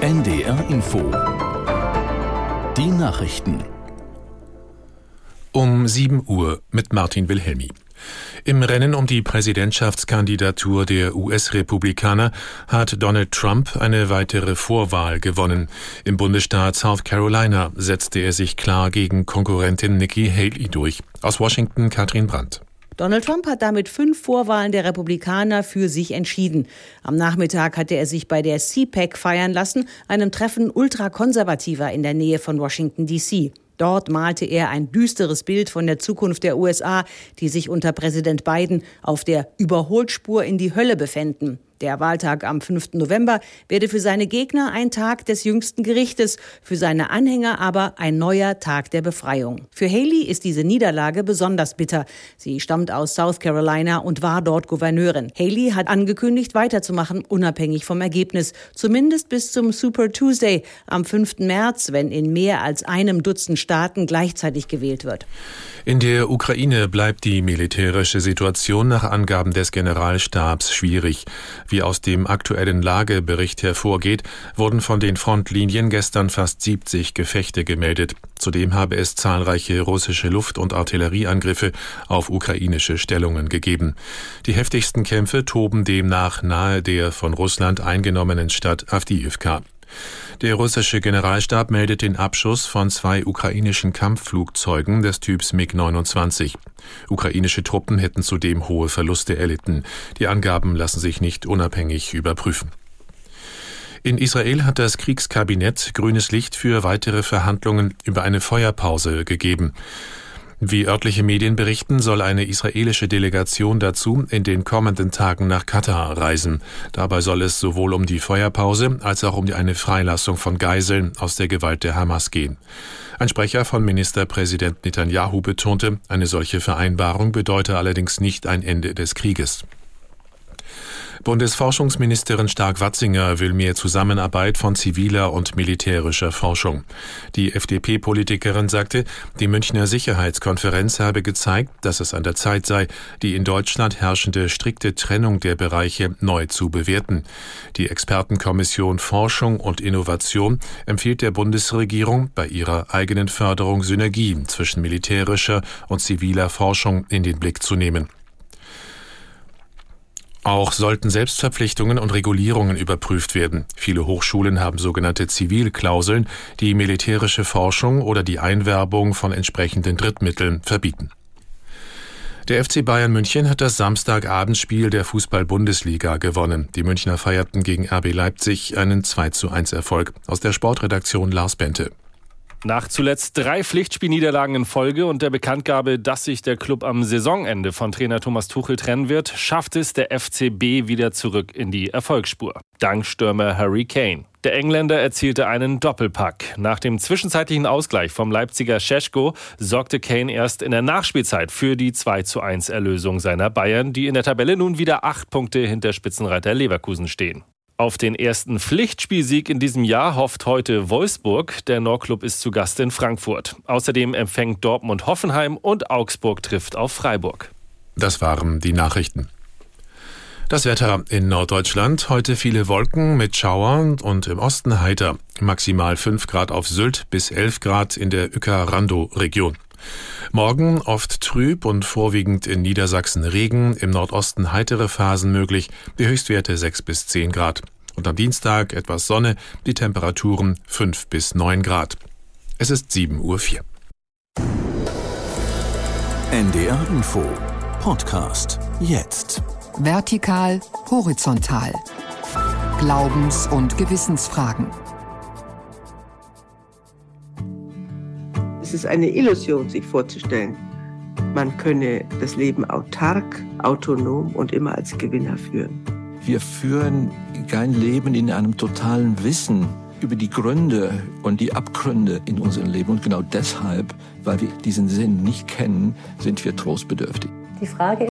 NDR Info. Die Nachrichten. Um 7 Uhr mit Martin Wilhelmi. Im Rennen um die Präsidentschaftskandidatur der US-Republikaner hat Donald Trump eine weitere Vorwahl gewonnen. Im Bundesstaat South Carolina setzte er sich klar gegen Konkurrentin Nikki Haley durch. Aus Washington Katrin Brandt. Donald Trump hat damit fünf Vorwahlen der Republikaner für sich entschieden. Am Nachmittag hatte er sich bei der CPAC feiern lassen, einem Treffen ultrakonservativer in der Nähe von Washington, D.C. Dort malte er ein düsteres Bild von der Zukunft der USA, die sich unter Präsident Biden auf der Überholspur in die Hölle befänden. Der Wahltag am 5. November werde für seine Gegner ein Tag des jüngsten Gerichtes, für seine Anhänger aber ein neuer Tag der Befreiung. Für Haley ist diese Niederlage besonders bitter. Sie stammt aus South Carolina und war dort Gouverneurin. Haley hat angekündigt, weiterzumachen, unabhängig vom Ergebnis, zumindest bis zum Super Tuesday am 5. März, wenn in mehr als einem Dutzend Staaten gleichzeitig gewählt wird. In der Ukraine bleibt die militärische Situation nach Angaben des Generalstabs schwierig. Wie aus dem aktuellen Lagebericht hervorgeht, wurden von den Frontlinien gestern fast 70 Gefechte gemeldet. Zudem habe es zahlreiche russische Luft- und Artillerieangriffe auf ukrainische Stellungen gegeben. Die heftigsten Kämpfe toben demnach nahe der von Russland eingenommenen Stadt Avdiivka. Der russische Generalstab meldet den Abschuss von zwei ukrainischen Kampfflugzeugen des Typs MiG-29. Ukrainische Truppen hätten zudem hohe Verluste erlitten. Die Angaben lassen sich nicht unabhängig überprüfen. In Israel hat das Kriegskabinett grünes Licht für weitere Verhandlungen über eine Feuerpause gegeben. Wie örtliche Medien berichten, soll eine israelische Delegation dazu in den kommenden Tagen nach Katar reisen. Dabei soll es sowohl um die Feuerpause als auch um eine Freilassung von Geiseln aus der Gewalt der Hamas gehen. Ein Sprecher von Ministerpräsident Netanyahu betonte, eine solche Vereinbarung bedeute allerdings nicht ein Ende des Krieges. Bundesforschungsministerin Stark-Watzinger will mehr Zusammenarbeit von ziviler und militärischer Forschung. Die FDP-Politikerin sagte, die Münchner Sicherheitskonferenz habe gezeigt, dass es an der Zeit sei, die in Deutschland herrschende strikte Trennung der Bereiche neu zu bewerten. Die Expertenkommission Forschung und Innovation empfiehlt der Bundesregierung, bei ihrer eigenen Förderung Synergien zwischen militärischer und ziviler Forschung in den Blick zu nehmen. Auch sollten Selbstverpflichtungen und Regulierungen überprüft werden. Viele Hochschulen haben sogenannte Zivilklauseln, die militärische Forschung oder die Einwerbung von entsprechenden Drittmitteln verbieten. Der FC Bayern München hat das Samstagabendspiel der Fußball-Bundesliga gewonnen. Die Münchner feierten gegen RB Leipzig einen 2 zu 1 Erfolg. Aus der Sportredaktion Lars Bente. Nach zuletzt drei Pflichtspielniederlagen in Folge und der Bekanntgabe, dass sich der Club am Saisonende von Trainer Thomas Tuchel trennen wird, schafft es der FCB wieder zurück in die Erfolgsspur. Dank Stürmer Harry Kane. Der Engländer erzielte einen Doppelpack. Nach dem zwischenzeitlichen Ausgleich vom Leipziger Scheschko sorgte Kane erst in der Nachspielzeit für die 2 zu 1 Erlösung seiner Bayern, die in der Tabelle nun wieder acht Punkte hinter Spitzenreiter Leverkusen stehen. Auf den ersten Pflichtspielsieg in diesem Jahr hofft heute Wolfsburg. Der Nordclub ist zu Gast in Frankfurt. Außerdem empfängt Dortmund Hoffenheim und Augsburg trifft auf Freiburg. Das waren die Nachrichten. Das Wetter in Norddeutschland. Heute viele Wolken mit Schauern und im Osten heiter. Maximal 5 Grad auf Sylt bis 11 Grad in der Uecker-Rando-Region. Morgen oft trüb und vorwiegend in Niedersachsen Regen, im Nordosten heitere Phasen möglich, die Höchstwerte 6 bis 10 Grad. Und am Dienstag etwas Sonne, die Temperaturen 5 bis 9 Grad. Es ist 7.04 Uhr. NDR Info Podcast jetzt. Vertikal, horizontal. Glaubens- und Gewissensfragen. Es ist eine Illusion, sich vorzustellen, man könne das Leben autark, autonom und immer als Gewinner führen. Wir führen kein Leben in einem totalen Wissen über die Gründe und die Abgründe in unserem Leben. Und genau deshalb, weil wir diesen Sinn nicht kennen, sind wir trostbedürftig. Die Frage